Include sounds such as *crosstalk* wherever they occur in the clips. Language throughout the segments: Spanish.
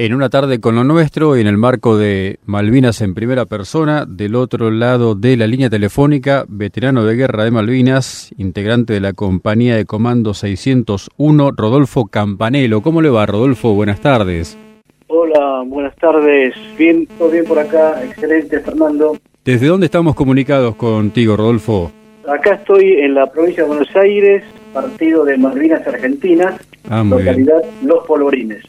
En una tarde con lo nuestro y en el marco de Malvinas en primera persona, del otro lado de la línea telefónica, veterano de guerra de Malvinas, integrante de la compañía de comando 601, Rodolfo Campanelo. ¿Cómo le va, Rodolfo? Buenas tardes. Hola, buenas tardes. Bien, todo bien por acá. Excelente, Fernando. ¿Desde dónde estamos comunicados contigo, Rodolfo? Acá estoy en la provincia de Buenos Aires, partido de Malvinas Argentinas, Ah, localidad Los Polvorines.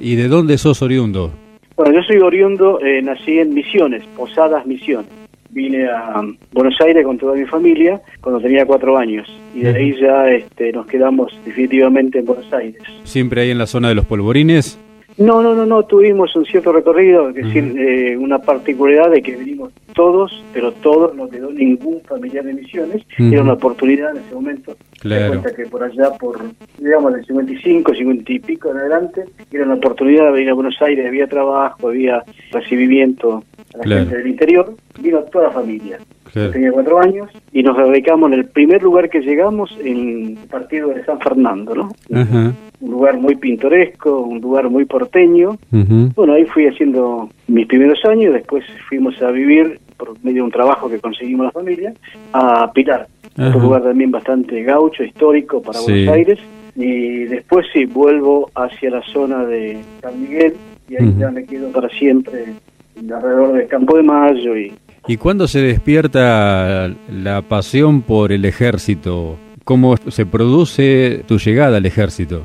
¿Y de dónde sos oriundo? Bueno, yo soy oriundo, eh, nací en Misiones, Posadas Misiones. Vine a um, Buenos Aires con toda mi familia cuando tenía cuatro años y de ahí ya este, nos quedamos definitivamente en Buenos Aires. ¿Siempre ahí en la zona de los polvorines? No, no, no, no, tuvimos un cierto recorrido, es decir, eh, una particularidad de que venimos todos, pero todos, no quedó ningún familiar de Misiones, era una oportunidad en ese momento. Claro. Cuenta que por allá, por, digamos, del 55, 50 y pico en adelante, era una oportunidad de venir a Buenos Aires, había trabajo, había recibimiento a la Claro. gente del interior, vino toda la familia. Claro. Tenía cuatro años y nos radicamos en el primer lugar que llegamos, en el partido de San Fernando, ¿no? Ajá. Un lugar muy pintoresco, un lugar muy porteño, bueno, ahí fui haciendo mis primeros años, después fuimos a vivir, por medio de un trabajo que conseguimos la familia, a Pilar, Ajá. otro lugar también bastante gaucho, histórico para Sí. Buenos Aires. Y después sí, vuelvo hacia la zona de San Miguel y ahí ya me quedo para siempre alrededor del Campo de Mayo. y ¿Y cuándo se despierta la pasión por el ejército? ¿Cómo se produce tu llegada al ejército?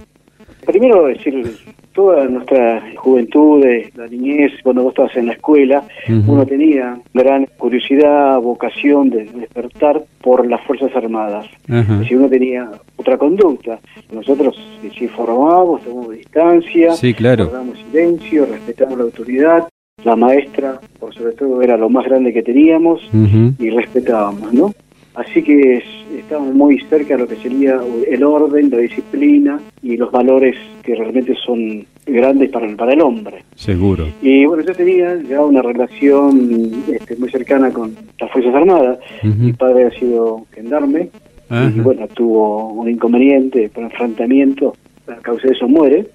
Primero, decir, toda nuestra juventud, la niñez, cuando vos estabas en la escuela, uno tenía gran curiosidad, vocación de despertar por las Fuerzas Armadas. Si uno tenía otra conducta, nosotros sí formábamos, tomamos distancia, Sí, claro. guardamos silencio, respetamos la autoridad, la maestra, por sobre todo, era lo más grande que teníamos y respetábamos, ¿no? Así que es- estamos muy cerca de lo que sería el orden, la disciplina y los valores que realmente son grandes para el, para el hombre. Seguro. Y bueno, yo tenía ya una relación este, muy cercana con las Fuerzas Armadas. Mi padre ha sido gendarme y bueno, tuvo un inconveniente por enfrentamiento, a causa de eso muere.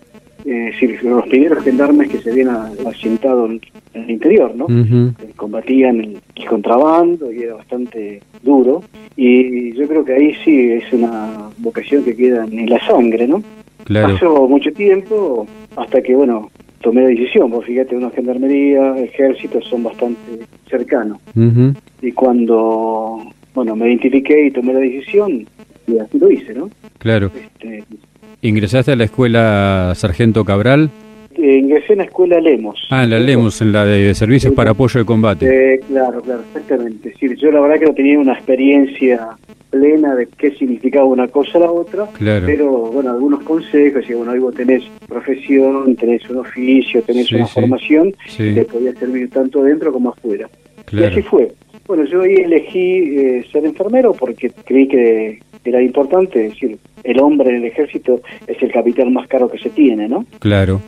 Eh, fueron los primeros gendarmes que se habían asentado en, en el interior, ¿no? Eh, combatían el, el contrabando y era bastante duro. Y yo creo que ahí sí es una vocación que queda en la sangre, ¿no? Claro. Pasó mucho tiempo hasta que, bueno, tomé la decisión. Vos fíjate, una gendarmería, ejército son bastante cercanos. Y cuando, bueno, me identifiqué y tomé la decisión, y así lo hice, ¿no? Claro. Este, ¿Ingresaste a la escuela Sargento Cabral? eh, ingresé en la escuela Lemos. Ah, en la Lemos, en la de Servicios para Apoyo de Combate. Eh, claro, claro, exactamente. Decir, yo la verdad que no tenía una experiencia plena de qué significaba una cosa a la otra, Claro. pero bueno, algunos consejos, y bueno, ahí vos tenés profesión, tenés un oficio, tenés Sí, una sí. formación Sí. que podía servir tanto dentro como afuera. Y Claro. así fue. Bueno, yo ahí elegí eh, ser enfermero porque creí que era importante, es decir, el hombre en el ejército es el capital más caro que se tiene, ¿no? Claro.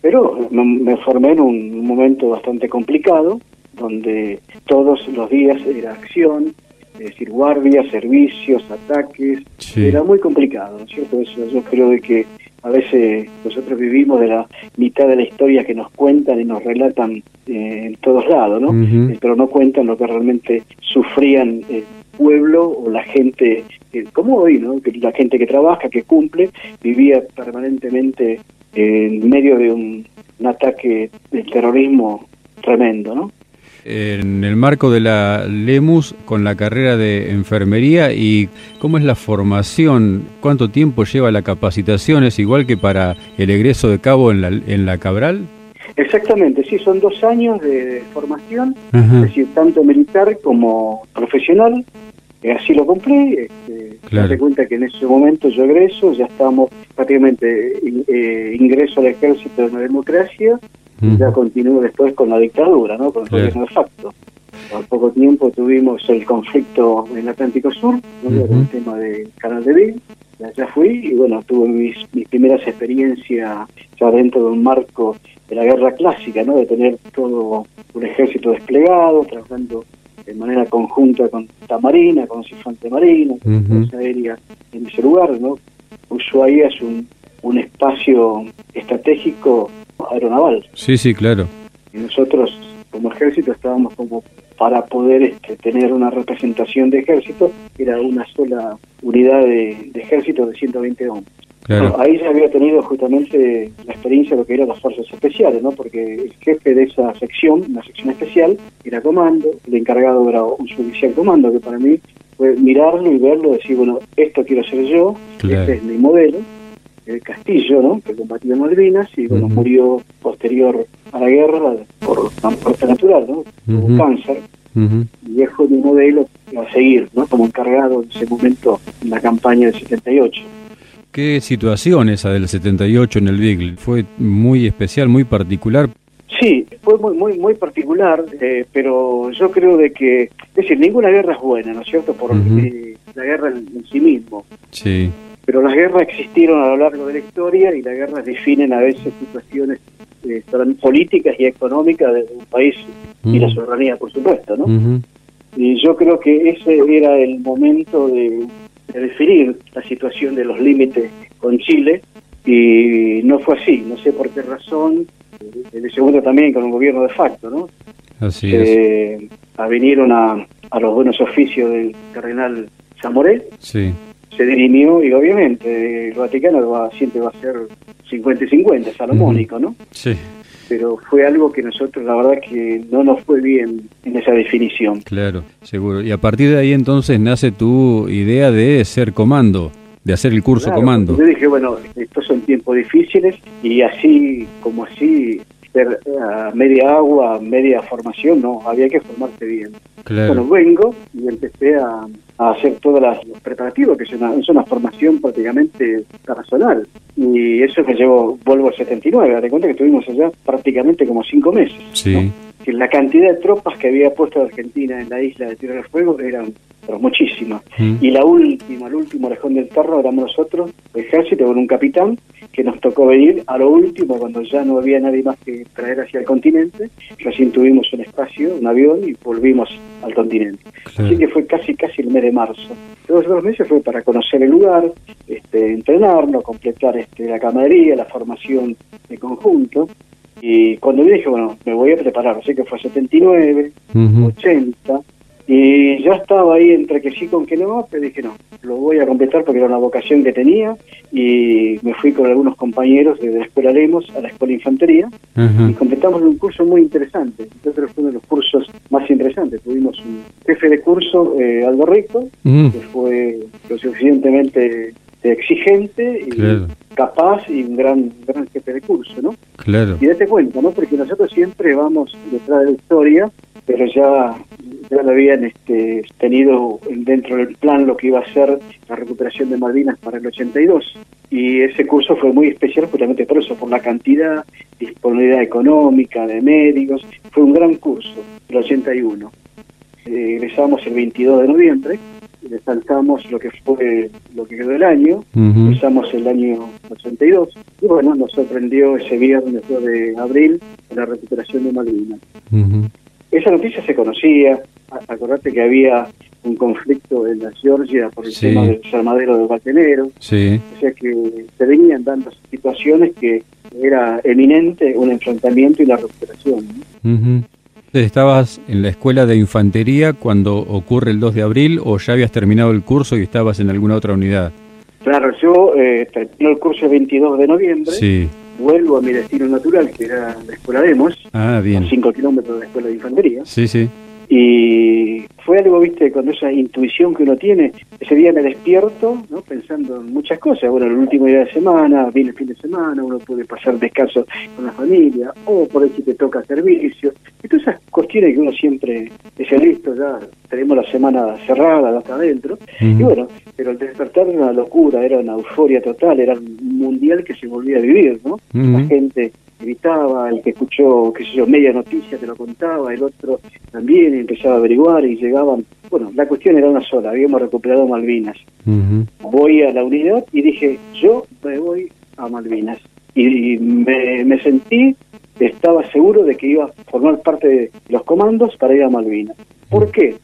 Pero me, me formé en un momento bastante complicado, donde todos los días era acción, es decir, guardias, servicios, ataques, Sí. era muy complicado, ¿no es cierto? Eso, yo creo de que a veces nosotros vivimos de la mitad de la historia que nos cuentan y nos relatan eh, en todos lados, ¿no? Eh, pero no cuentan lo que realmente sufrían el pueblo o la gente, como hoy, ¿no? Que la gente que trabaja, que cumple, vivía permanentemente en medio de un, un ataque del terrorismo tremendo, ¿no? En el marco de la LEMUS, con la carrera de enfermería, ¿y cómo es la formación? ¿Cuánto tiempo lleva la capacitación? ¿Es igual que para el egreso de cabo en la, en la Cabral? Exactamente, sí, son dos años de formación, es decir, tanto militar como profesional. Eh, así lo cumplí. Este, Claro. Cuenta que en ese momento yo egreso, ya estábamos prácticamente in- eh, ingreso al ejército de la democracia, y ya continúo después con la dictadura, ¿no? con el Claro. gobierno de facto. Al poco tiempo tuvimos el conflicto en el Atlántico Sur, ¿no? Con el tema del canal de Bill. Y Allá fui y bueno, tuve mis, mis primeras experiencias ya dentro de un marco de la guerra clásica, ¿no? De tener todo un ejército desplegado, trabajando de manera conjunta con la Marina, con de Marina, con la Ujú. Fuerza Aérea en ese lugar, ¿no? Ushuaia es un, un espacio estratégico aeronaval. Sí, sí, claro. Y nosotros, como ejército, estábamos como para poder este, tener una representación de ejército, era una sola unidad de, ejército de 120 hombres. Ahí ya había tenido justamente la experiencia de lo que eran las fuerzas especiales, ¿no? porque el jefe de esa sección, una sección especial, era comando, el encargado era un suboficial comando, que para mí fue mirarlo y verlo, decir, bueno, esto quiero ser yo, este es mi modelo, el Castillo, ¿no? que combatió en Malvinas y bueno, murió posterior a la guerra por muerte natural, ¿no? Uh cáncer. Y dejó mi modelo a seguir, ¿no? Como encargado en ese momento en la campaña del 78. ¿Qué situación esa del 78 en el Beagle? ¿Fue muy especial, muy particular? Sí, fue muy muy muy particular, eh, pero yo creo de que, es decir, ninguna guerra es buena, ¿no es cierto? Por eh, la guerra en, en, sí mismo. Sí. Pero las guerras existieron a lo largo de la historia y las guerras definen a veces situaciones eh, políticas y económicas de un país y la soberanía, por supuesto, ¿no? Y yo creo que ese era el momento de, definir la situación de los límites con Chile y no fue así, no sé por qué razón, el segundo también con un gobierno de facto, ¿no? Así es. vinieron a, a los buenos oficios del cardenal Zamoré. Sí se dirimió y obviamente el Vaticano va, siempre va a ser 50 y 50, salomónico, ¿no? Sí. Pero fue algo que nosotros la verdad que no nos fue bien en esa definición. Claro, seguro. Y a partir de ahí entonces nace tu idea de ser comando, de hacer el curso comando. Yo dije, bueno, estos son tiempos difíciles y así como así ser a media agua, media formación, no, había que formarse bien. Bueno, vengo y empecé a, hacer todos los preparativos, que es una, es una formación prácticamente personal. Y eso que llevo, vuelvo al 79, date cuenta que estuvimos allá prácticamente como cinco meses. Sí. Que la cantidad de tropas que había puesto Argentina en la isla de Tierra del Fuego eran pero muchísimas. Mm. Y la última, el último lejón del Tarro éramos nosotros, el ejército, con un capitán, que nos tocó venir a lo último, cuando ya no había nadie más que traer hacia el continente, recién tuvimos un espacio, un avión, y volvimos al continente. Así que fue casi, casi el mes de marzo. Los dos meses fue para conocer el lugar, este, entrenarnos, completar este, la camaradería, la formación de conjunto. Y cuando dije, bueno, me voy a preparar, así que fue 79, 80, y ya estaba ahí entre que sí con que no, pero dije no, lo voy a completar porque era una vocación que tenía. Y me fui con algunos compañeros de la Escuela Lemos a la Escuela Infantería. Y completamos un curso muy interesante. Entonces fue uno de los cursos más interesantes. Tuvimos un jefe de curso, eh, Aldo Rico, que fue lo suficientemente exigente y capaz y un gran gran jefe de curso, ¿no? Claro. Y date cuenta, ¿no? Porque nosotros siempre vamos detrás de la historia, pero ya ya lo habían este, tenido dentro del plan lo que iba a ser la recuperación de Malvinas para el 82. Y ese curso fue muy especial justamente por eso, por la cantidad, disponibilidad económica, de medios. Fue un gran curso, el 81. Eh, egresamos el 22 de noviembre, saltamos lo que fue lo que quedó del año, empezamos el año 82 y bueno, nos sorprendió ese viernes de abril la recuperación de Malvinas. Esa noticia se conocía, acordate que había un conflicto en la Georgia por el tema del armadero de Valtenero. Sí. O sea que se venían dando situaciones que era eminente un enfrentamiento y la recuperación. ¿Estabas en la escuela de infantería cuando ocurre el 2 de abril o ya habías terminado el curso y estabas en alguna otra unidad? Claro, yo eh, terminé el curso el 22 de noviembre. Sí vuelvo a mi destino natural, que era la escuela de Emos, ah, bien. a 5 kilómetros de la escuela de infantería. Sí, sí. Y fue algo, viste, cuando esa intuición que uno tiene, ese día me despierto, ¿no? Pensando en muchas cosas. Bueno, el último día de semana, viene el fin de semana, uno puede pasar descanso con la familia, o por ahí si te toca servicio. Y todas esas cuestiones que uno siempre dice, listo, ya tenemos la semana cerrada, hasta adentro. Y bueno, pero el despertar era una locura, era una euforia total, era un mundial que se volvía a vivir, ¿no? La gente gritaba, el que escuchó, qué sé yo, media noticia te lo contaba, el otro también empezaba a averiguar y llegaban. Bueno, la cuestión era una sola, habíamos recuperado Malvinas. Voy a la unidad y dije, yo me voy a Malvinas. Y, me, sentí, estaba seguro de que iba a formar parte de los comandos para ir a Malvinas. ¿Por qué?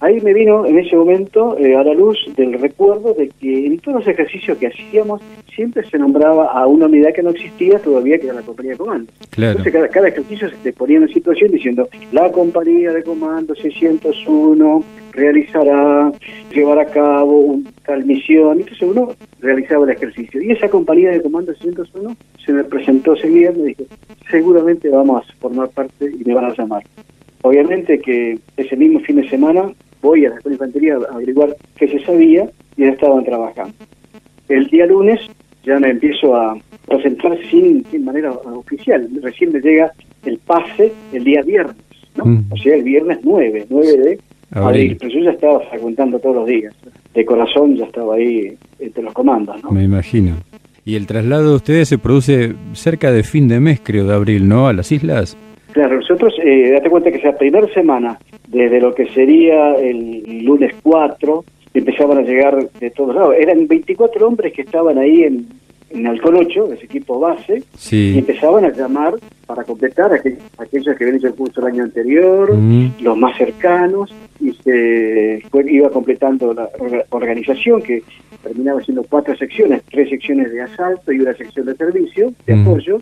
Ahí me vino en ese momento eh, a la luz del recuerdo de que en todos los ejercicios que hacíamos siempre se nombraba a una unidad que no existía todavía, que era la compañía de comando. Entonces cada, cada ejercicio se te ponía en una situación diciendo, la compañía de comando 601 realizará, llevará a cabo una tal misión. Entonces uno realizaba el ejercicio. Y esa compañía de comando 601 se me presentó ese día y me dijo, seguramente vamos a formar parte y me van a llamar. Obviamente que ese mismo fin de semana voy a la escuela de infantería a averiguar qué se sabía y ya estaban trabajando. El día lunes ya me empiezo a presentar sin, sin manera oficial. Recién me llega el pase el día viernes, ¿no? Mm. O sea, el viernes 9, 9 de abril. Pero yo ya estaba frecuentando todos los días. De corazón ya estaba ahí entre los comandos, ¿no? Me imagino. Y el traslado de ustedes se produce cerca de fin de mes, creo, de abril, ¿no? A las islas. Claro, nosotros, eh, date cuenta que esa primera semana, desde lo que sería el lunes 4, empezaban a llegar de todos lados. Eran 24 hombres que estaban ahí en, en Alcón 8, ese equipo base, y empezaban a llamar para completar a aquellos, que habían hecho el curso el año anterior, mm. los más cercanos, y se iba completando la organización que terminaba siendo cuatro secciones, tres secciones de asalto y una sección de servicio, de mm. apoyo.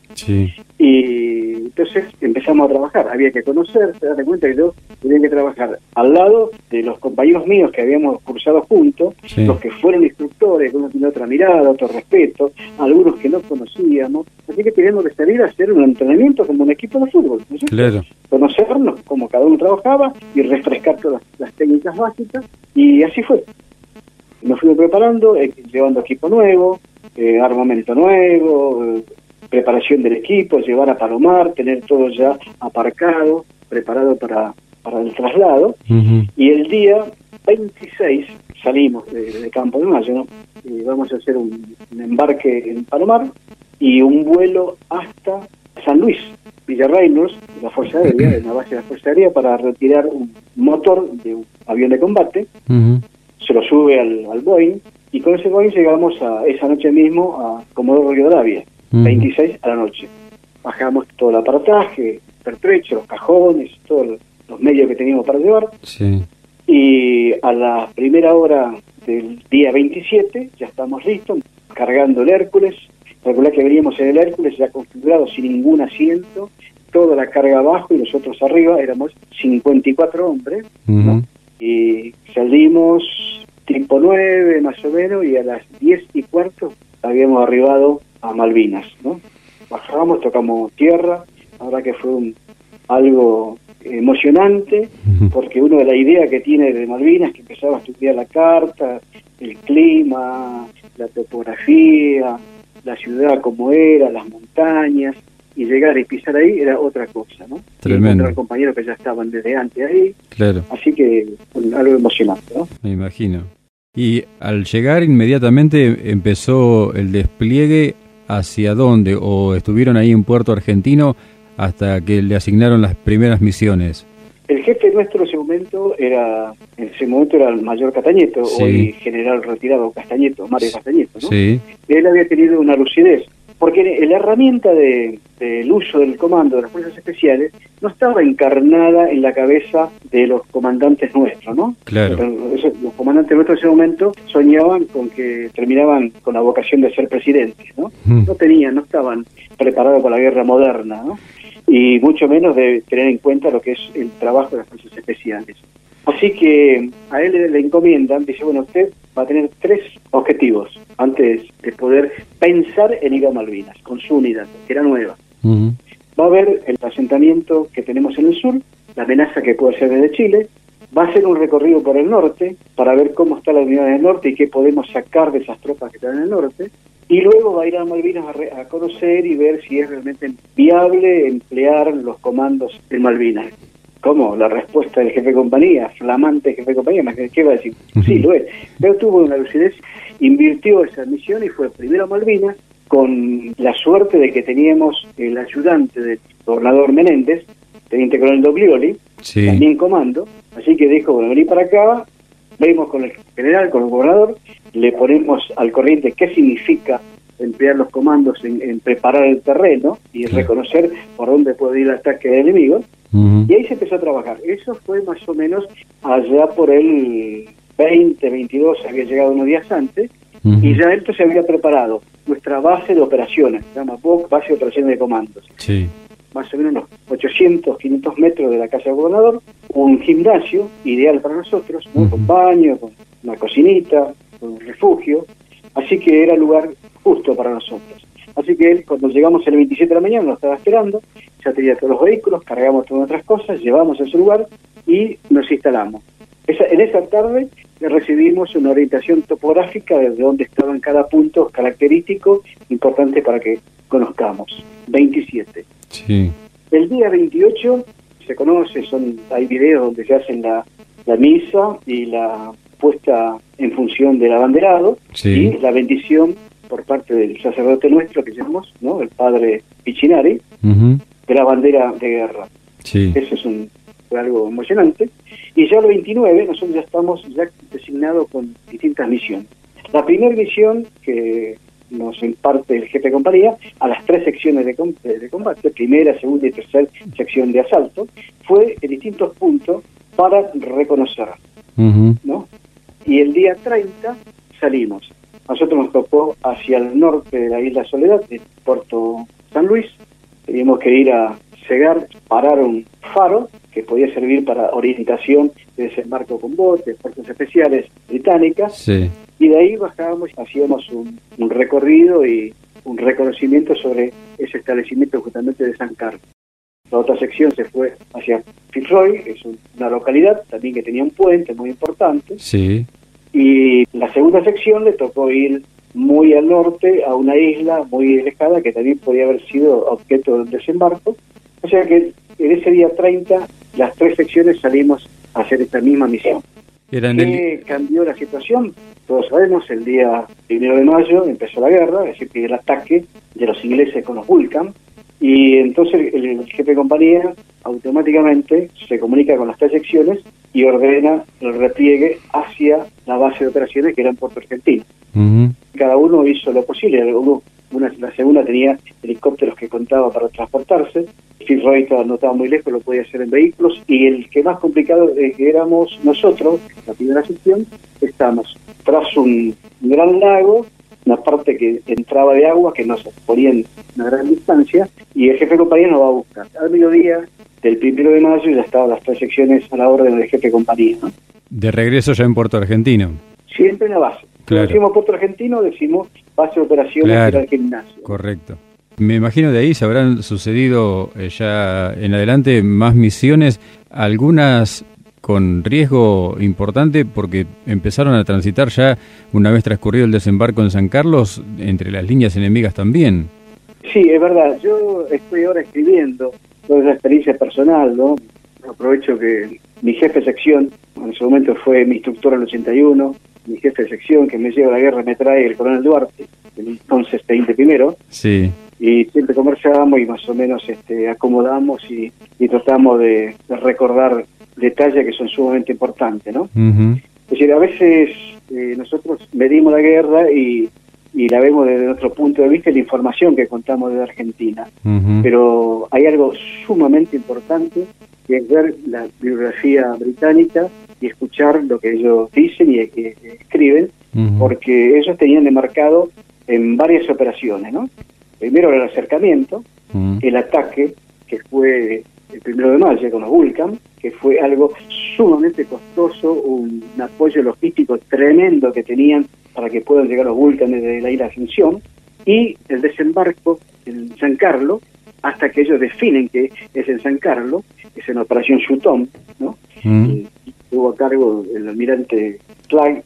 Y entonces empezamos a trabajar, había que conocerse, dar cuenta que yo tenía que trabajar al lado de los compañeros míos que habíamos cursado juntos, los que fueron instructores, uno tiene otra mirada, otro respeto, algunos que no conocíamos, así que teníamos que salir a hacer un entrenamiento como un equipo de fútbol, conocernos cómo cada uno trabajaba y refrescar todas las técnicas básicas, y así fue nos fuimos preparando, eh, llevando equipo nuevo, eh, armamento nuevo, eh, preparación del equipo, llevar a Palomar, tener todo ya aparcado, preparado para, para el traslado. Y el día 26 salimos de, Campo de Mayo, ¿no? vamos a hacer un, embarque en Palomar y un vuelo hasta San Luis, Villarreinos, la Fuerza Aérea, en la base de la Fuerza Aérea, para retirar un motor de un avión de combate se lo sube al, al Boeing y con ese Boeing llegamos a esa noche mismo a Comodoro Rivadavia, 26 a la noche. Bajamos todo el aparataje, pertrecho, los cajones, todos los medios que teníamos para llevar. Y a la primera hora del día 27 ya estamos listos, cargando el Hércules. Recuerda que veníamos en el Hércules ya configurado sin ningún asiento, toda la carga abajo y nosotros arriba, éramos 54 hombres, y salimos tipo 9 más o menos y a las 10 y cuarto habíamos arribado a Malvinas, ¿no? Bajamos, tocamos tierra, ahora que fue un, algo emocionante, porque uno de la idea que tiene de Malvinas, que empezaba a estudiar la carta, el clima, la topografía, la ciudad como era, las montañas, y llegar y pisar ahí era otra cosa, ¿no? Tremendo. Y compañeros que ya estaban desde antes ahí. Claro. Así que algo emocionante, ¿no? Me imagino. Y al llegar inmediatamente empezó el despliegue hacia dónde o estuvieron ahí en Puerto Argentino hasta que le asignaron las primeras misiones. El jefe nuestro en ese momento era, en ese momento era el mayor Castañeto, hoy general retirado Castañeto, Mario Castañeto, ¿no? Sí. Él había tenido una lucidez porque la herramienta del de, uso del comando de las fuerzas especiales no estaba encarnada en la cabeza de los comandantes nuestros, ¿no? Claro. los comandantes nuestros en ese momento soñaban con que terminaban con la vocación de ser presidentes, ¿no? Mm. No tenían, no estaban preparados para la guerra moderna, ¿no? Y mucho menos de tener en cuenta lo que es el trabajo de las fuerzas especiales. Así que a él le encomiendan, dice, bueno, usted va a tener tres objetivos antes de poder pensar en ir a Malvinas, con su unidad, que era nueva. Va a ver el asentamiento que tenemos en el sur, la amenaza que puede ser desde Chile, va a hacer un recorrido por el norte para ver cómo está la unidad del norte y qué podemos sacar de esas tropas que están en el norte, y luego va a ir a Malvinas a, a conocer y ver si es realmente viable emplear los comandos en Malvinas. ¿Cómo? La respuesta del jefe de compañía, flamante jefe de compañía, ¿qué va a decir? Sí, lo es. Pero tuvo una lucidez, invirtió esa misión y fue primero a Malvinas, con la suerte de que teníamos el ayudante del gobernador Menéndez, teniente coronel Doglioli, también comando, así que dijo, bueno, vení para acá, vemos con el general, con el gobernador, le ponemos al corriente qué significa emplear los comandos en, preparar el terreno y reconocer por dónde puede ir el ataque del enemigo, Y ahí se empezó a trabajar. Eso fue más o menos allá por el 20, 22, había llegado unos días antes, y ya esto se había preparado. Nuestra base de operaciones, se llama BOC, base de operaciones de comandos. Sí. Más o menos unos 800, 500 metros de la casa del gobernador, un gimnasio ideal para nosotros, con baño, con una cocinita, un refugio, así que era lugar justo para nosotros. Así que él, cuando llegamos el 27 de la mañana, nos estaba esperando, ya tenía todos los vehículos, cargamos todas nuestras cosas, llevamos a ese lugar y nos instalamos. en esa tarde recibimos una orientación topográfica desde donde estaban cada punto característico importante para que conozcamos. 27. Sí. El día 28 se conoce, son hay videos donde se hacen la, la misa y la puesta en función del abanderado y la bendición por parte del sacerdote nuestro que llamamos, ¿no? El padre Pichinari, de la bandera de guerra. Sí. Eso es un, fue algo emocionante. Y ya el 29 nosotros ya estamos ya designados con distintas misiones. La primera misión que nos imparte el jefe de compañía a las tres secciones de, de combate, primera, segunda y tercera sección de asalto, fue en distintos puntos para reconocer. ¿no? Y el día 30 salimos. Nosotros nos tocó hacia el norte de la isla Soledad, de Puerto San Luis. Teníamos que ir a cegar, parar un faro que podía servir para orientación de desembarco con botes, fuerzas especiales británicas. Y de ahí bajábamos, hacíamos un, recorrido y un reconocimiento sobre ese establecimiento justamente de San Carlos. La otra sección se fue hacia Fitzroy, que es una localidad también que tenía un puente muy importante. Sí. Y la segunda sección le tocó ir muy al norte a una isla muy alejada que también podía haber sido objeto de desembarco. O sea que en ese día 30 las tres secciones salimos a hacer esta misma misión. ¿Qué cambió la situación? Todos sabemos, el día primero de mayo empezó la guerra, es decir, que el ataque de los ingleses con los Vulcan, y entonces el, jefe de compañía automáticamente se comunica con las tres secciones y ordena el repliegue hacia la base de operaciones que era en Puerto Argentino. Cada uno hizo lo posible. Uno, una, la segunda tenía helicópteros que contaba para transportarse. Fitzroy no estaba muy lejos, lo podía hacer en vehículos. Y el que más complicado es que éramos nosotros, la primera sección, estamos tras un gran lago una parte que entraba de agua que nos ponía en una gran distancia y el jefe de compañía nos va a buscar. Al mediodía del primero de mayo ya estaban las tres secciones a la orden del jefe de compañía. De regreso ya en Puerto Argentino. Siempre en la base. Cuando decimos Puerto Argentino, decimos base de operaciones del gimnasio. Correcto. Me imagino de ahí se habrán sucedido eh, ya en adelante más misiones, algunas con riesgo importante porque empezaron a transitar ya una vez transcurrido el desembarco en San Carlos entre las líneas enemigas también. Sí, es verdad. Yo estoy ahora escribiendo toda esa experiencia personal, ¿no? Aprovecho que mi jefe de sección, en ese momento fue mi instructor al 81, mi jefe de sección que me lleva a la guerra me trae el coronel Duarte, el entonces teniente primero. Sí. Y siempre conversábamos y más o menos este, acomodamos y, tratamos de recordar detalles que son sumamente importantes, ¿no? Es decir, a veces eh, nosotros medimos la guerra y, la vemos desde nuestro punto de vista la información que contamos desde Argentina, pero hay algo sumamente importante que es ver la bibliografía británica y escuchar lo que ellos dicen y que escriben, porque ellos tenían demarcado en varias operaciones, ¿no? Primero el acercamiento, el ataque, que fue el primero de mayo con los Vulcan, que fue algo sumamente costoso, un, apoyo logístico tremendo que tenían para que puedan llegar los Vulcan desde la isla Asunción, y el desembarco en San Carlos, hasta que ellos definen que es en San Carlos, es en operación Sutton, ¿no? Mm. tuvo a cargo el almirante Clyde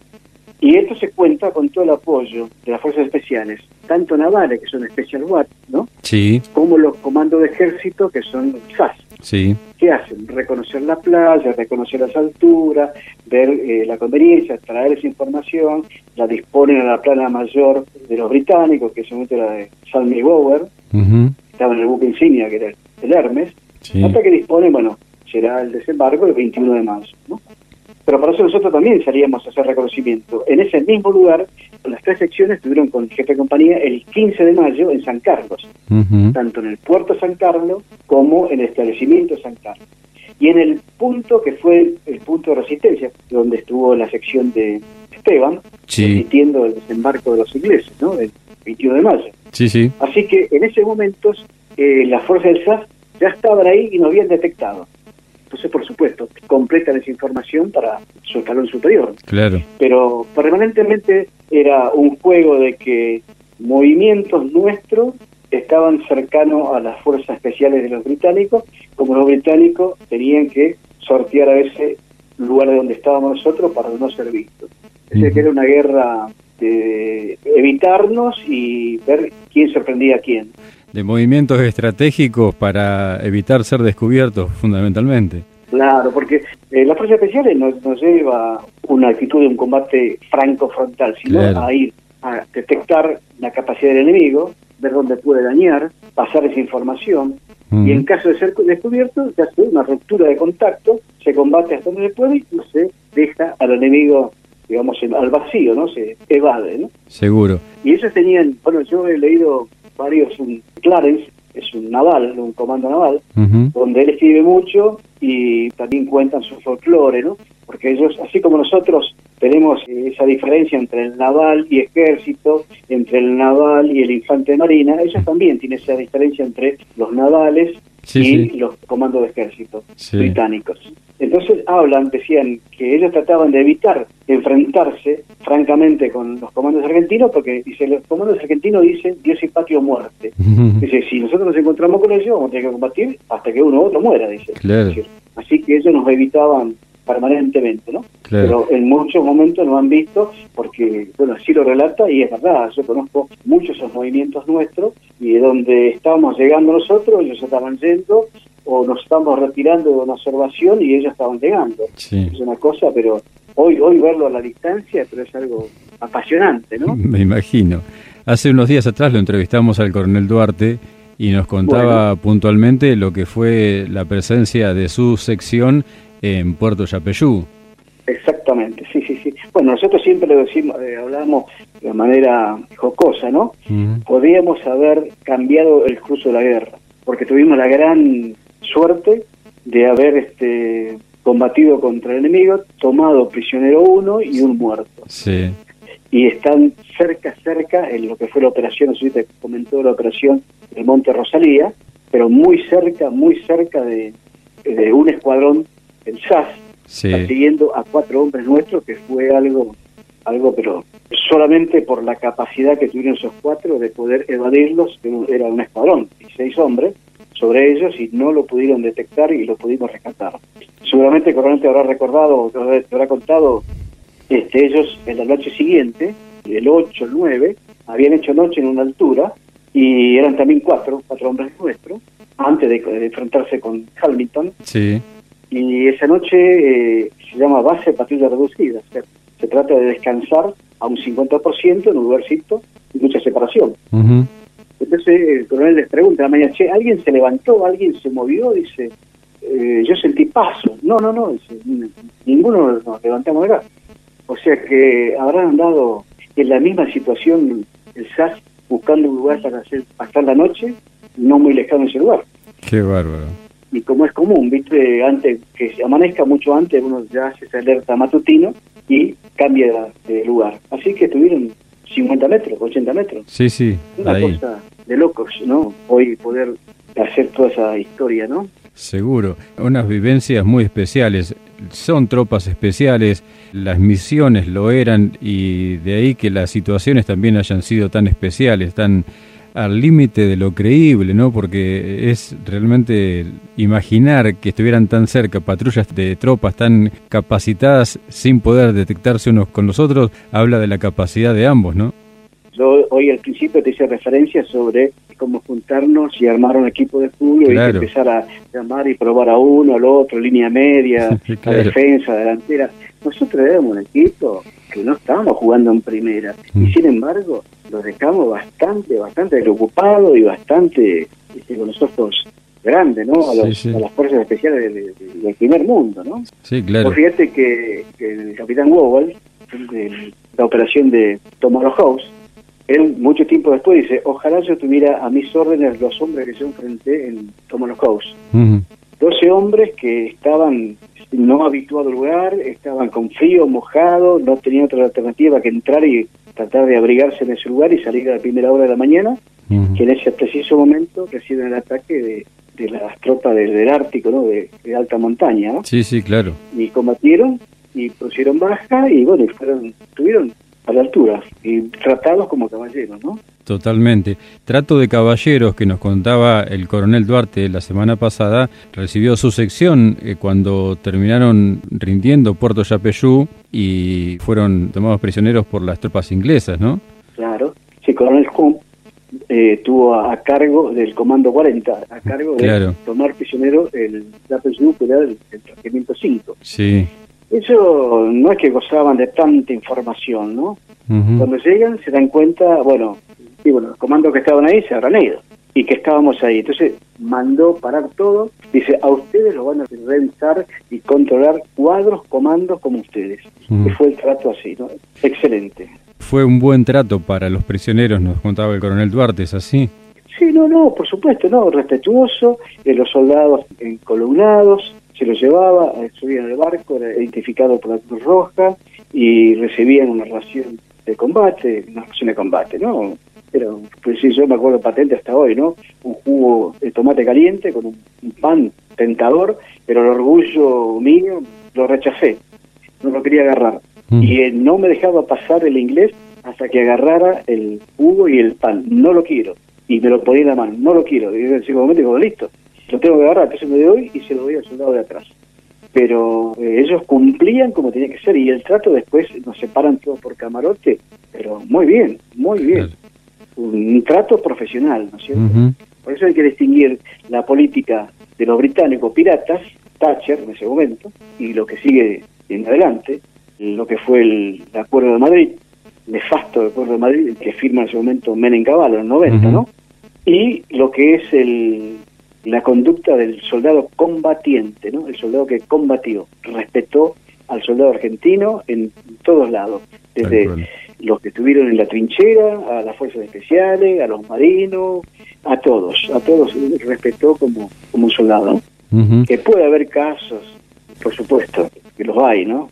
y esto se cuenta con todo el apoyo de las fuerzas especiales, tanto navales, que son Special Watch, ¿no? Sí. Como los comandos de ejército, que son SAS. Sí. ¿Qué hacen? Reconocer la playa, reconocer las alturas, ver eh, la conveniencia, traer esa información, la disponen a la plana mayor de los británicos, que en ese momento era de Salmi Bower, estaba en el buque insignia, que era el Hermes, hasta que disponen, bueno, será el desembarco el 21 de marzo, ¿no? Pero para eso nosotros también salíamos a hacer reconocimiento. En ese mismo lugar, las tres secciones estuvieron con el jefe de compañía el 15 de mayo en San Carlos, tanto en el puerto San Carlos como en el establecimiento San Carlos. Y en el punto que fue el punto de resistencia, donde estuvo la sección de Esteban, resistiendo el desembarco de los ingleses, ¿no? El 21 de mayo. Sí, sí. Así que en ese momento eh, las fuerzas del SAS ya estaban ahí y nos habían detectado. Entonces, por supuesto, completan esa información para su escalón superior. Claro. Pero permanentemente era un juego de que movimientos nuestros estaban cercanos a las fuerzas especiales de los británicos, como los británicos tenían que sortear a ese lugar de donde estábamos nosotros para no ser vistos. Es decir, que era una guerra de evitarnos y ver quién sorprendía a quién de movimientos estratégicos para evitar ser descubiertos fundamentalmente. Claro, porque eh, las fuerzas especiales no, lleva una actitud de un combate franco-frontal, sino a ir a detectar la capacidad del enemigo, ver dónde puede dañar, pasar esa información, y en caso de ser descubierto, se hace una ruptura de contacto, se combate hasta donde se puede y se deja al enemigo digamos, al vacío, ¿no? Se evade, ¿no? Seguro. Y ellos tenían, bueno, yo he leído varios, un Clarence, es un naval, un comando naval, donde él escribe mucho y también cuentan su folclore, ¿no? Porque ellos, así como nosotros tenemos esa diferencia entre el naval y ejército, entre el naval y el infante de marina, ellos también tienen esa diferencia entre los navales y los comandos de ejército británicos. Entonces hablan, decían que ellos trataban de evitar enfrentarse francamente con los comandos argentinos, porque dice, los comandos argentinos dicen Dios y patio muerte. Dice, si nosotros nos encontramos con ellos, vamos a tener que combatir hasta que uno u otro muera, dice. así que ellos nos evitaban permanentemente, ¿no? Pero en muchos momentos nos han visto, porque, bueno, así lo relata y es verdad, yo conozco muchos esos movimientos nuestros y de donde estábamos llegando nosotros, ellos estaban yendo o nos estamos retirando de una observación y ellos estaban llegando. Es una cosa, pero hoy hoy verlo a la distancia, pero es algo apasionante, ¿no? *laughs* Me imagino. Hace unos días atrás lo entrevistamos al coronel Duarte y nos contaba puntualmente lo que fue la presencia de su sección en Puerto Yapeyú. Exactamente, sí, sí, sí. Bueno, nosotros siempre lo decimos, eh, hablamos de manera jocosa, ¿no? Podríamos haber cambiado el curso de la guerra, porque tuvimos la gran suerte de haber este combatido contra el enemigo, tomado prisionero uno y un muerto. Sí. Y están cerca, cerca, en lo que fue la operación, si te comentó la operación del Monte Rosalía, pero muy cerca, muy cerca de, un escuadrón, el SAS, siguiendo a cuatro hombres nuestros, que fue algo, algo, pero solamente por la capacidad que tuvieron esos cuatro de poder evadirlos, era un escuadrón, y seis hombres, sobre ellos y no lo pudieron detectar y lo pudimos rescatar. Seguramente el coronel te habrá recordado, te habrá contado, este, ellos en la noche siguiente, el 8, el 9, habían hecho noche en una altura y eran también cuatro, cuatro hombres nuestros, antes de, enfrentarse con Hamilton. Sí. Y esa noche eh, se llama base patrulla reducida. se trata de descansar a un 50% en un lugarcito y mucha separación. Entonces el coronel les pregunta a la mañana, che, ¿alguien se levantó? ¿Alguien se movió? Dice, eh, yo sentí paso. No, no, no, dice, ninguno nos levantamos de acá. O sea que habrán andado en la misma situación el SAS buscando un lugar para hacer pasar la noche, no muy lejano ese lugar. Qué bárbaro. Y como es común, viste, antes que se amanezca mucho antes, uno ya hace esa alerta matutino y cambia de lugar. Así que estuvieron 50 metros, 80 metros. Sí, sí. Una cosa de locos, ¿no? Hoy poder hacer toda esa historia, ¿no? Seguro. Unas vivencias muy especiales. Son tropas especiales, las misiones lo eran y de ahí que las situaciones también hayan sido tan especiales, tan al límite de lo creíble, ¿no? Porque es realmente imaginar que estuvieran tan cerca patrullas de tropas tan capacitadas sin poder detectarse unos con los otros, habla de la capacidad de ambos, ¿no? Yo hoy al principio te hice referencia sobre cómo juntarnos y armar un equipo de fútbol y empezar a llamar y probar a uno, al otro, línea media, *laughs* la defensa, delantera. Nosotros éramos un equipo que no estábamos jugando en primera y mm. sin embargo lo dejamos bastante, bastante ocupado y bastante este, con nosotros grande, ¿no? A, las fuerzas especiales del primer mundo, ¿no? Sí, claro. Pues fíjate que, el capitán Wowell, de la operación de Tomorrow House, él mucho tiempo después dice, ojalá yo tuviera a mis órdenes los hombres que yo enfrenté en Tomorrow House. 12 hombres que estaban no habituados al lugar, estaban con frío, mojados, no tenían otra alternativa que entrar y tratar de abrigarse en ese lugar y salir a la primera hora de la mañana, que en ese preciso momento reciben el ataque de, las tropas del, Ártico, ¿no? De, alta montaña, ¿no? Sí, sí, claro. Y combatieron y pusieron baja y bueno, fueron, tuvieron a la altura y tratados como caballeros, ¿no? Totalmente. Trato de caballeros que nos contaba el coronel Duarte la semana pasada, recibió su sección eh, cuando terminaron rindiendo Puerto Yapeyú y fueron tomados prisioneros por las tropas inglesas, ¿no? Claro. Sí, coronel Hume eh, tuvo a, cargo del Comando 40, a cargo de tomar prisionero el Yapeyú, que era el, el 5. Sí. Eso no es que gozaban de tanta información, ¿no? Cuando llegan se dan cuenta, bueno, y bueno, los comandos que estaban ahí se habrán ido y que estábamos ahí. Entonces mandó parar todo, dice, a ustedes lo van a revisar y controlar cuadros, comandos como ustedes. Y fue el trato así, ¿no? Excelente. Fue un buen trato para los prisioneros, nos contaba el coronel Duarte, ¿es así? Sí, no, no, por supuesto, no, respetuoso, de los soldados encolumnados, se los llevaba, subían al barco, era identificado por la Cruz Roja y recibían una ración de combate, una ración de combate, ¿no? Pero, pues sí, yo me acuerdo patente hasta hoy, ¿no? Un jugo de tomate caliente con un, pan tentador, pero el orgullo mío lo rechacé, no lo quería agarrar. Mm. Y él no me dejaba pasar el inglés hasta que agarrara el jugo y el pan. No lo quiero. Y me lo ponía en la mano. No lo quiero. Y en ese momento digo, listo lo tengo que agarrar, entonces me doy y se lo doy al soldado de atrás. Pero eh, ellos cumplían como tenía que ser y el trato después nos separan todos por camarote, pero muy bien, muy bien. Un, trato profesional, ¿no es cierto? Por eso hay que distinguir la política de los británicos piratas, Thatcher en ese momento, y lo que sigue en adelante, lo que fue el, Acuerdo de Madrid, nefasto Acuerdo de Madrid, que firma en ese momento Menem Cavallo en el 90, ¿no? Y lo que es el, la conducta del soldado combatiente, ¿no? El soldado que combatió, respetó al soldado argentino en todos lados, desde los que estuvieron en la trinchera, a las fuerzas especiales, a los marinos, a todos, a todos respetó como, como un soldado. Que puede haber casos, por supuesto, que los hay, ¿no?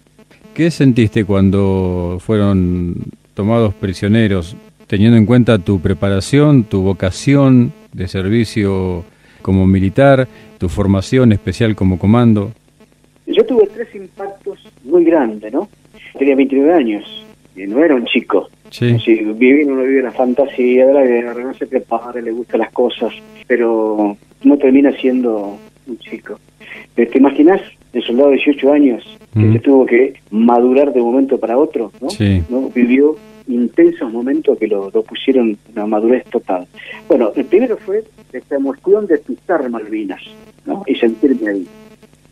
¿Qué sentiste cuando fueron tomados prisioneros, teniendo en cuenta tu preparación, tu vocación de servicio como militar, tu formación especial como comando? Yo tuve tres impactos muy grandes, ¿no? Tenía 29 años, y no era un chico. Sí. Si vive, uno vive la fantasía de la guerra, no se prepara, le gustan las cosas, pero no termina siendo un chico. ¿Te imaginas el soldado de 18 años que mm. se tuvo que madurar de un momento para otro? ¿no? Sí. ¿No? Vivió intensos momentos que lo, lo pusieron una madurez total. Bueno, el primero fue esta emoción de pisar Malvinas ¿no? y sentirme ahí.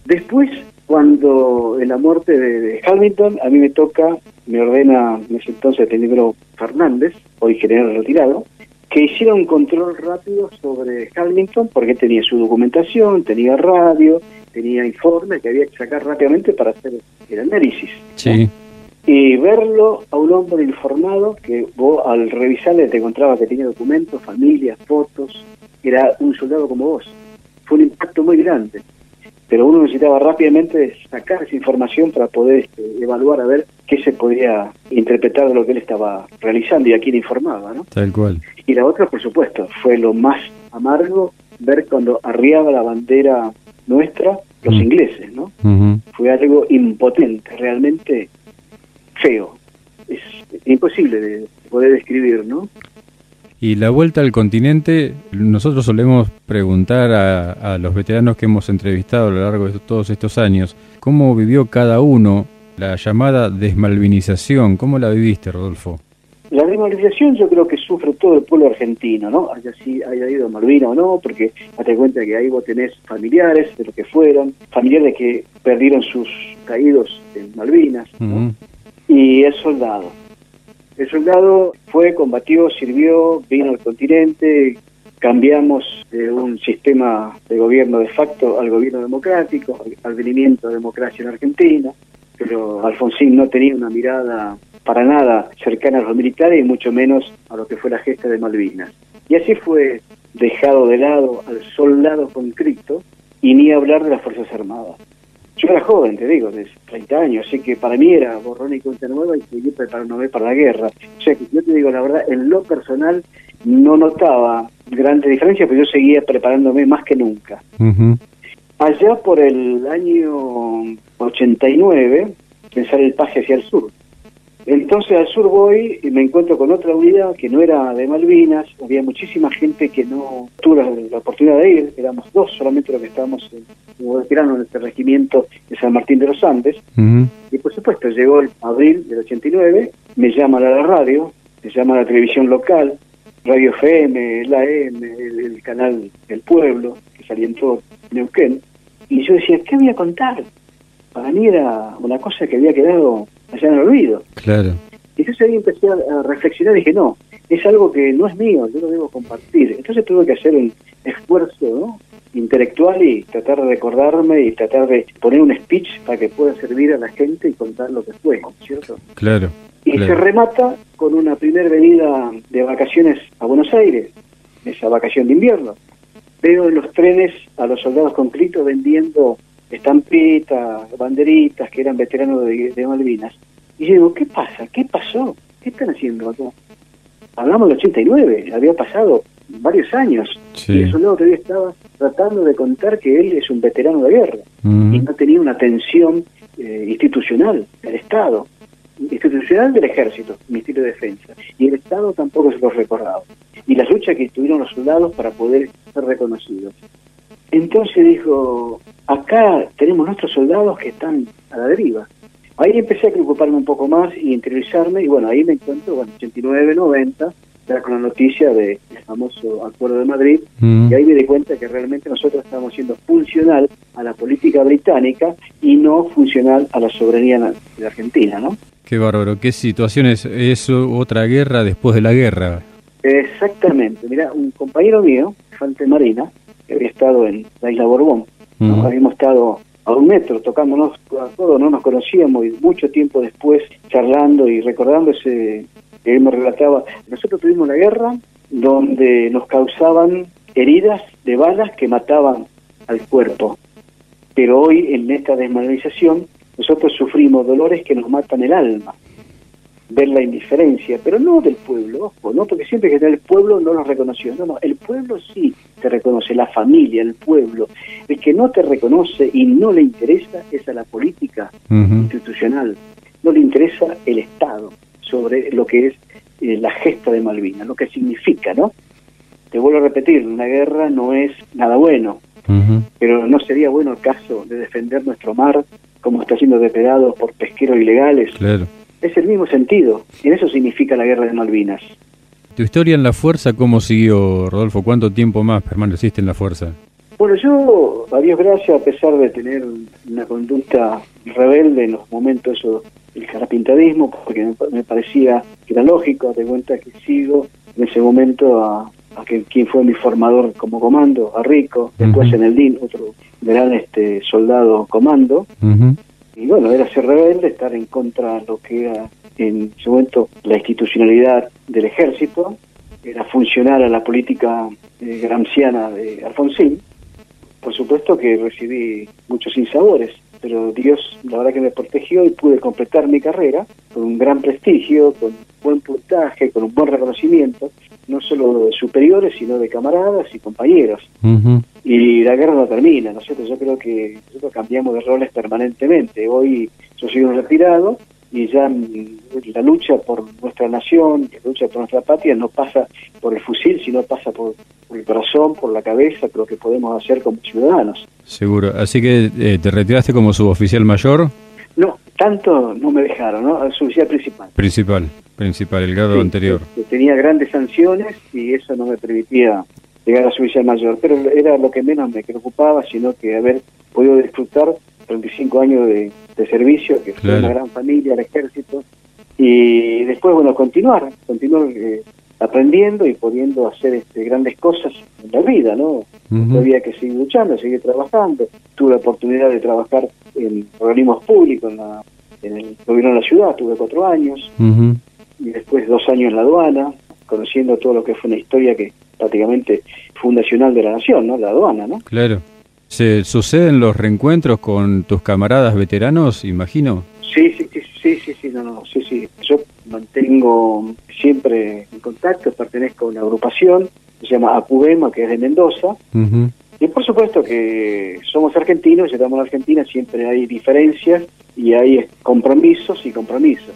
Después, cuando en la muerte de, Hamilton, a mí me toca, me ordena en ese entonces el libro Fernández, hoy general retirado, que hiciera un control rápido sobre Hamilton, porque tenía su documentación, tenía radio, tenía informes que había que sacar rápidamente para hacer el análisis. Sí y verlo a un hombre informado que vos al revisarle te encontrabas que tenía documentos, familias, fotos, era un soldado como vos. Fue un impacto muy grande, pero uno necesitaba rápidamente sacar esa información para poder este, evaluar a ver qué se podía interpretar de lo que él estaba realizando y a quién informaba, ¿no? Tal cual. Y la otra, por supuesto, fue lo más amargo ver cuando arriaba la bandera nuestra los mm. ingleses, ¿no? Fue algo impotente, realmente feo. Es imposible de poder describir, ¿no? Y la vuelta al continente, nosotros solemos preguntar a, los veteranos que hemos entrevistado a lo largo de todos estos años, ¿cómo vivió cada uno la llamada desmalvinización? ¿Cómo la viviste, Rodolfo? La desmalvinización yo creo que sufre todo el pueblo argentino, ¿no? Haya, si haya ido a Malvina o no, porque date cuenta que ahí vos tenés familiares de lo que fueron, familiares que perdieron sus caídos en Malvinas, ¿no? y el soldado. El soldado fue, combatió, sirvió, vino al continente, cambiamos de un sistema de gobierno de facto al gobierno democrático, al venimiento de democracia en Argentina, pero Alfonsín no tenía una mirada para nada cercana a los militares y mucho menos a lo que fue la gesta de Malvinas. Y así fue dejado de lado al soldado conscripto y ni hablar de las Fuerzas Armadas. Yo era joven, te digo, de 30 años, así que para mí era borrón y cuenta nueva y seguir preparándome para la guerra. O sea que yo te digo la verdad, en lo personal no notaba grandes diferencias, pero yo seguía preparándome más que nunca. Allá por el año 89, pensar el pase hacia el sur. Entonces al sur voy y me encuentro con otra unidad que no era de Malvinas, había muchísima gente que no tuvo la, oportunidad de ir, éramos dos solamente los que estábamos como veteranos en este regimiento de San Martín de los Andes, y por supuesto llegó el abril del 89, me llaman a la radio, me llaman a la televisión local, Radio FM, el AM, el, canal del pueblo, que salía en todo Neuquén, y yo decía, ¿qué voy a contar? Para mí era una cosa que había quedado allá en el Claro. Y entonces ahí empecé a, reflexionar y dije, no, es algo que no es mío, yo lo debo compartir. Entonces tuve que hacer un esfuerzo intelectual y tratar de recordarme y tratar de poner un speech para que pueda servir a la gente y contar lo que fue, ¿cierto? Claro. Y se remata con una primera venida de vacaciones a Buenos Aires, esa vacación de invierno. Veo en los trenes a los soldados con vendiendo estampitas, banderitas, que eran veteranos de, Malvinas. Y yo digo, ¿qué pasa? ¿Qué pasó? ¿Qué están haciendo acá? Hablamos del 89, había pasado varios años. Y el soldado todavía estaba tratando de contar que él es un veterano de guerra y no tenía una atención eh, institucional del Estado, institucional del Ejército, Ministerio de Defensa. Y el Estado tampoco se lo recordaba. Y las luchas que tuvieron los soldados para poder ser reconocidos. Entonces dijo, acá tenemos nuestros soldados que están a la deriva. Ahí empecé a preocuparme un poco más y interiorizarme, y bueno, ahí me encuentro, bueno, 89, 90, ya con la noticia del famoso Acuerdo de Madrid, mm. y ahí me di cuenta que realmente nosotros estamos siendo funcional a la política británica y no funcional a la soberanía de Argentina, ¿no? Qué bárbaro, qué situación es, es otra guerra después de la guerra. Exactamente, mira, un compañero mío, Fante Marina, había estado en la isla Borbón. Habíamos estado a un metro tocándonos a todos, no nos conocíamos y mucho tiempo después charlando y recordando ese él me relataba. Nosotros tuvimos la guerra donde nos causaban heridas de balas que mataban al cuerpo. Pero hoy en esta desmoralización nosotros sufrimos dolores que nos matan el alma ver la indiferencia, pero no del pueblo, ojo, ¿no? Porque siempre que el pueblo no lo reconoció. No, no, el pueblo sí te reconoce, la familia, el pueblo. El que no te reconoce y no le interesa es a la política institucional. No le interesa el Estado sobre lo que es eh, la gesta de Malvinas, lo que significa, ¿no? Te vuelvo a repetir, una guerra no es nada bueno, pero no sería bueno el caso de defender nuestro mar como está siendo depredado por pesqueros ilegales. Claro es el mismo sentido. Y eso significa la guerra de Malvinas. ¿Tu historia en la fuerza cómo siguió, Rodolfo? ¿Cuánto tiempo más permaneciste en la fuerza? Bueno, yo, a Dios gracias, a pesar de tener una conducta rebelde en los momentos del carapintadismo, porque me, parecía que era lógico, de cuenta que sigo en ese momento a, quien fue mi formador como comando, a Rico, después en el DIN, otro gran este soldado comando, y bueno, era ser rebelde, estar en contra de lo que era en su momento la institucionalidad del ejército, era funcionar a la política eh, gramsciana de Alfonsín. Por supuesto que recibí muchos insabores, pero Dios la verdad que me protegió y pude completar mi carrera con un gran prestigio, con buen puntaje, con un buen reconocimiento, no solo de superiores, sino de camaradas y compañeros. Y la guerra no termina, ¿no Yo creo que nosotros cambiamos de roles permanentemente. Hoy yo soy un retirado y ya la lucha por nuestra nación, la lucha por nuestra patria no pasa por el fusil, sino pasa por, el corazón, por la cabeza, por lo que podemos hacer como ciudadanos. Seguro. Así que eh, te retiraste como suboficial mayor. No, tanto no me dejaron, ¿no? Suboficial principal. Principal, principal, el grado anterior. tenía grandes sanciones y eso no me permitía llegar a suboficial mayor, pero era lo que menos me preocupaba, sino que haber podido disfrutar 35 años de, servicio, que fue una gran familia, el ejército, y después, bueno, continuar, continuar eh, aprendiendo y pudiendo hacer este, grandes cosas en la vida, ¿no? Había que seguir luchando, seguir trabajando. Tuve la oportunidad de trabajar en organismos públicos, en, la, en el gobierno de la ciudad, tuve cuatro años, y después dos años en la aduana, conociendo todo lo que fue una historia que prácticamente fundacional de la nación, ¿no? La aduana, ¿no? Claro. ¿Se suceden los reencuentros con tus camaradas veteranos, imagino? Sí, sí, sí, sí, sí, sí, no, no, sí, sí. Yo mantengo siempre en contacto, pertenezco a una agrupación que se llama Acubema, que es de Mendoza. Y por supuesto que somos argentinos, y estamos en Argentina, siempre hay diferencias y hay compromisos y compromisos.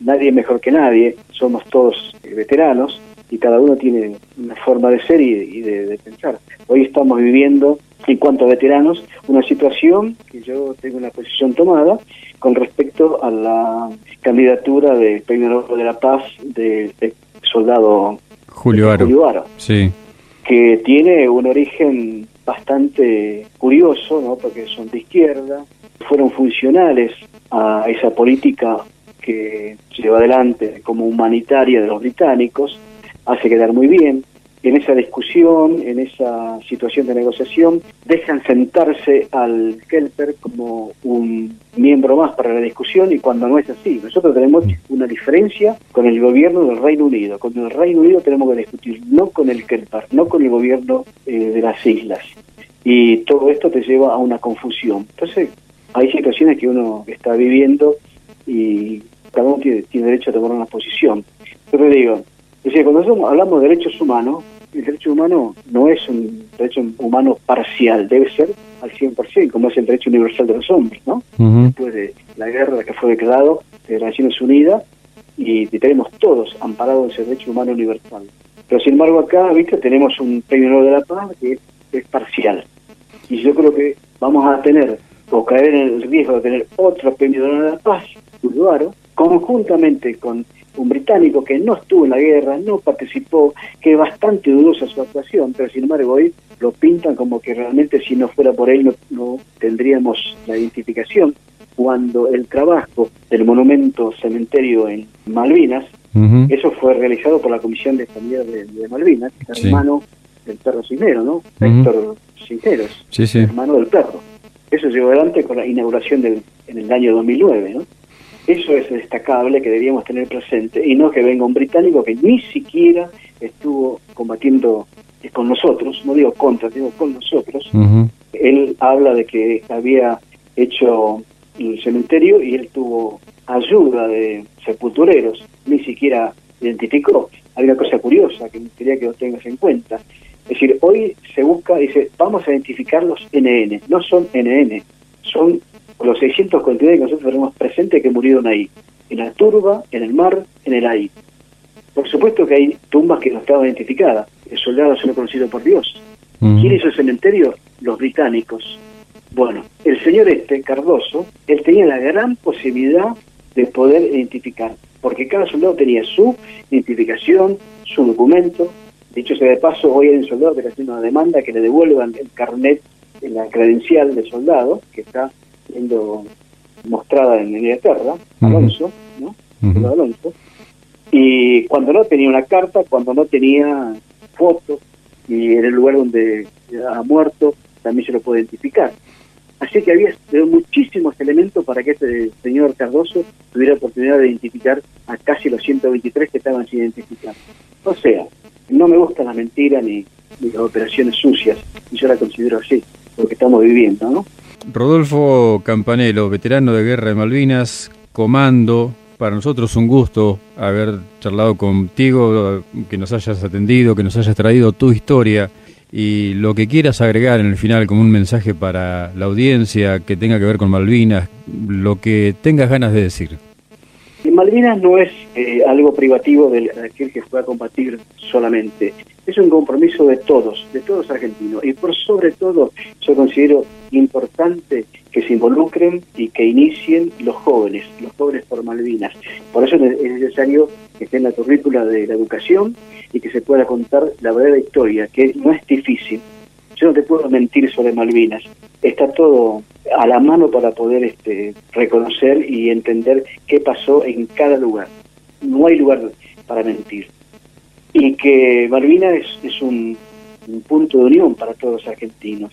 Nadie mejor que nadie, somos todos veteranos y cada uno tiene una forma de ser y, de, pensar. Hoy estamos viviendo, en cuanto a veteranos, una situación que yo tengo una posición tomada con respecto a la candidatura de Premio de la Paz del soldado Julio Aro. Sí. Que tiene un origen bastante curioso, ¿no? porque son de izquierda, fueron funcionales a esa política que lleva adelante como humanitaria de los británicos, hace quedar muy bien. En esa discusión, en esa situación de negociación, dejan sentarse al Kelper como un miembro más para la discusión y cuando no es así. Nosotros tenemos una diferencia con el gobierno del Reino Unido. Con el Reino Unido tenemos que discutir no con el Kelper, no con el gobierno eh, de las islas. Y todo esto te lleva a una confusión. Entonces, hay situaciones que uno está viviendo y cada uno tiene, tiene derecho a tomar una posición. Pero digo, es decir, cuando hablamos de derechos humanos, el derecho humano no es un derecho humano parcial, debe ser al 100%, como es el derecho universal de los hombres, ¿no? Después de la guerra que fue declarado de las Naciones Unidas y tenemos todos amparados ese derecho humano universal. Pero sin embargo acá, ¿viste? Tenemos un premio Nobel de la Paz que es, parcial. Y yo creo que vamos a tener, o caer en el riesgo de tener otro premio Nobel de la Paz, Uruguaro, conjuntamente con un británico que no estuvo en la guerra, no participó, que es bastante dudosa su actuación, pero sin embargo hoy lo pintan como que realmente si no fuera por él no, tendríamos la identificación, cuando el trabajo del monumento cementerio en Malvinas, eso fue realizado por la Comisión de Familia de, Malvinas, hermano del perro Cisnero, ¿no? Héctor Cisneros, hermano del perro. Eso llegó adelante con la inauguración del, en el año 2009, ¿no? Eso es destacable que debíamos tener presente y no que venga un británico que ni siquiera estuvo combatiendo con nosotros, no digo contra, digo con nosotros. Él habla de que había hecho el cementerio y él tuvo ayuda de sepultureros, ni siquiera identificó. Hay una cosa curiosa que me quería que lo tengas en cuenta. Es decir, hoy se busca, dice, vamos a identificar los NN. No son NN, son los 649 que nosotros tenemos presentes que murieron ahí, en la turba, en el mar, en el aire. Por supuesto que hay tumbas que no estaban identificadas, el soldado solo conocido por Dios. ¿Quién hizo el cementerio? Los británicos. Bueno, el señor este, Cardoso, él tenía la gran posibilidad de poder identificar, porque cada soldado tenía su identificación, su documento. Dicho sea de paso, hoy hay un soldado que está haciendo una demanda que le devuelvan el carnet, la credencial de soldado, que está siendo mostrada en Inglaterra, Alonso, ¿no? Alonso, y cuando no tenía una carta, cuando no tenía fotos, y en el lugar donde ha muerto también se lo puede identificar. Así que había muchísimos elementos para que este señor Cardoso tuviera oportunidad de identificar a casi los 123 que estaban sin identificar. O sea, no me gusta la mentira ni, ni las operaciones sucias, y yo la considero así, porque estamos viviendo, ¿no? Rodolfo Campanelo, veterano de guerra de Malvinas, comando. Para nosotros un gusto haber charlado contigo, que nos hayas atendido, que nos hayas traído tu historia y lo que quieras agregar en el final como un mensaje para la audiencia que tenga que ver con Malvinas, lo que tengas ganas de decir. Malvinas no es eh, algo privativo de aquel que fue a combatir solamente. Es un compromiso de todos, de todos argentinos. Y por sobre todo, yo considero importante que se involucren y que inicien los jóvenes, los jóvenes por Malvinas. Por eso es necesario que esté en la currícula de la educación y que se pueda contar la verdadera historia, que no es difícil. Yo no te puedo mentir sobre Malvinas. Está todo a la mano para poder este, reconocer y entender qué pasó en cada lugar. No hay lugar para mentir. y que Malvinas es, un, punto de unión para todos los argentinos,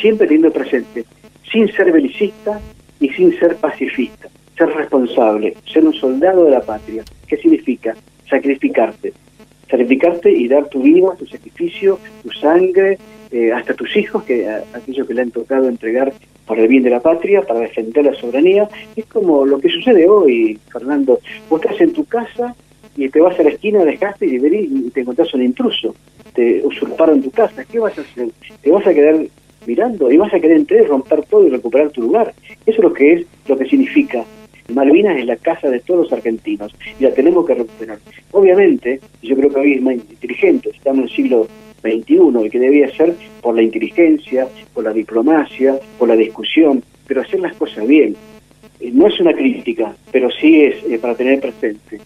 siempre teniendo presente, sin ser belicista y sin ser pacifista, ser responsable, ser un soldado de la patria. ¿Qué significa? Sacrificarte, sacrificarte y dar tu vida, tu sacrificio, tu sangre, eh, hasta tus hijos, que aquellos que le han tocado entregar por el bien de la patria, para defender la soberanía. Es como lo que sucede hoy, Fernando. Vos estás en tu casa y te vas a la esquina, dejaste y, y te encontrás un intruso. Te usurparon tu casa. ¿Qué vas a hacer? ¿Te vas a quedar mirando y vas a querer entrar, romper todo y recuperar tu lugar? Eso es lo que es, lo que significa. Malvinas es la casa de todos los argentinos y la tenemos que recuperar. Obviamente, yo creo que hoy es más inteligente, estamos en el siglo XXI y que debía ser por la inteligencia, por la diplomacia, por la discusión, pero hacer las cosas bien. Eh, no es una crítica, pero sí es eh, para tener presente.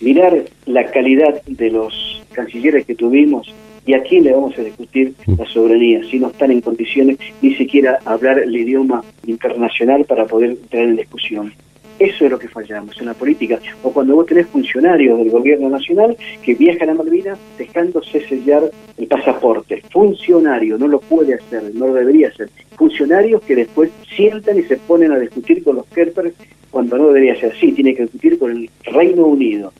Mirar la calidad de los cancilleres que tuvimos y a quién le vamos a discutir la soberanía si no están en condiciones ni siquiera hablar el idioma internacional para poder tener en discusión. Eso es lo que fallamos en la política. O cuando vos tenés funcionarios del gobierno nacional que viajan a Malvinas dejándose sellar el pasaporte. Funcionario, no lo puede hacer, no lo debería hacer. Funcionarios que después sientan y se ponen a discutir con los Kerpers cuando no debería ser así, tiene que discutir con el Reino Unido.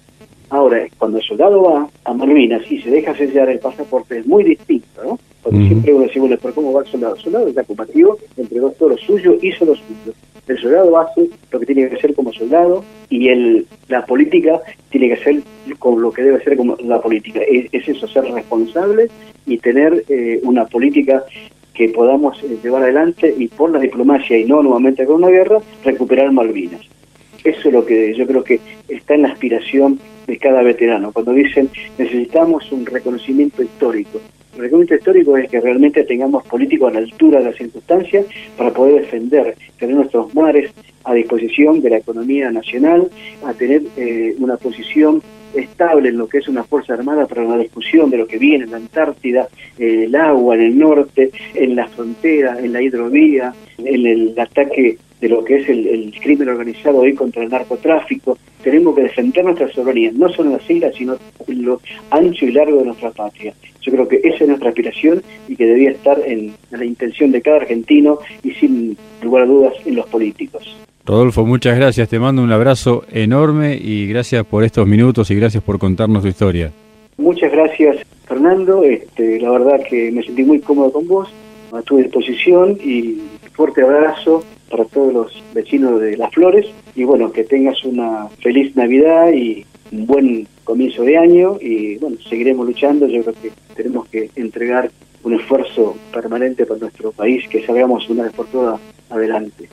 Ahora, cuando el soldado va a Malvinas y se deja sellar el pasaporte, es muy distinto, ¿no? Porque siempre uno dice, bueno, ¿por cómo va el soldado? El soldado está combativo, entregó todo lo suyo, hizo lo suyo. El soldado hace lo que tiene que hacer como soldado y el, la política tiene que ser con lo que debe ser como la política. Es, eso, ser responsable y tener eh, una política que podamos eh, llevar adelante y por la diplomacia y no nuevamente con una guerra, recuperar Malvinas. Eso es lo que yo creo que está en la aspiración de cada veterano. Cuando dicen necesitamos un reconocimiento histórico, el reconocimiento histórico es que realmente tengamos políticos a la altura de las circunstancias para poder defender, tener nuestros mares a disposición de la economía nacional, a tener eh, una posición estable en lo que es una Fuerza Armada para la discusión de lo que viene en la Antártida, eh, el agua en el norte, en la frontera, en la hidrovía, en el ataque de lo que es el, crimen organizado hoy contra el narcotráfico. Tenemos que defender nuestra soberanía, no solo en las islas, sino en lo ancho y largo de nuestra patria. Yo creo que esa es nuestra aspiración y que debía estar en, la intención de cada argentino y sin lugar a dudas en los políticos. Rodolfo, muchas gracias. Te mando un abrazo enorme y gracias por estos minutos y gracias por contarnos tu historia. Muchas gracias, Fernando. Este, la verdad que me sentí muy cómodo con vos, a tu disposición y fuerte abrazo para todos los vecinos de Las Flores y bueno, que tengas una feliz Navidad y un buen comienzo de año y bueno, seguiremos luchando, yo creo que tenemos que entregar un esfuerzo permanente para nuestro país, que salgamos una vez por todas adelante.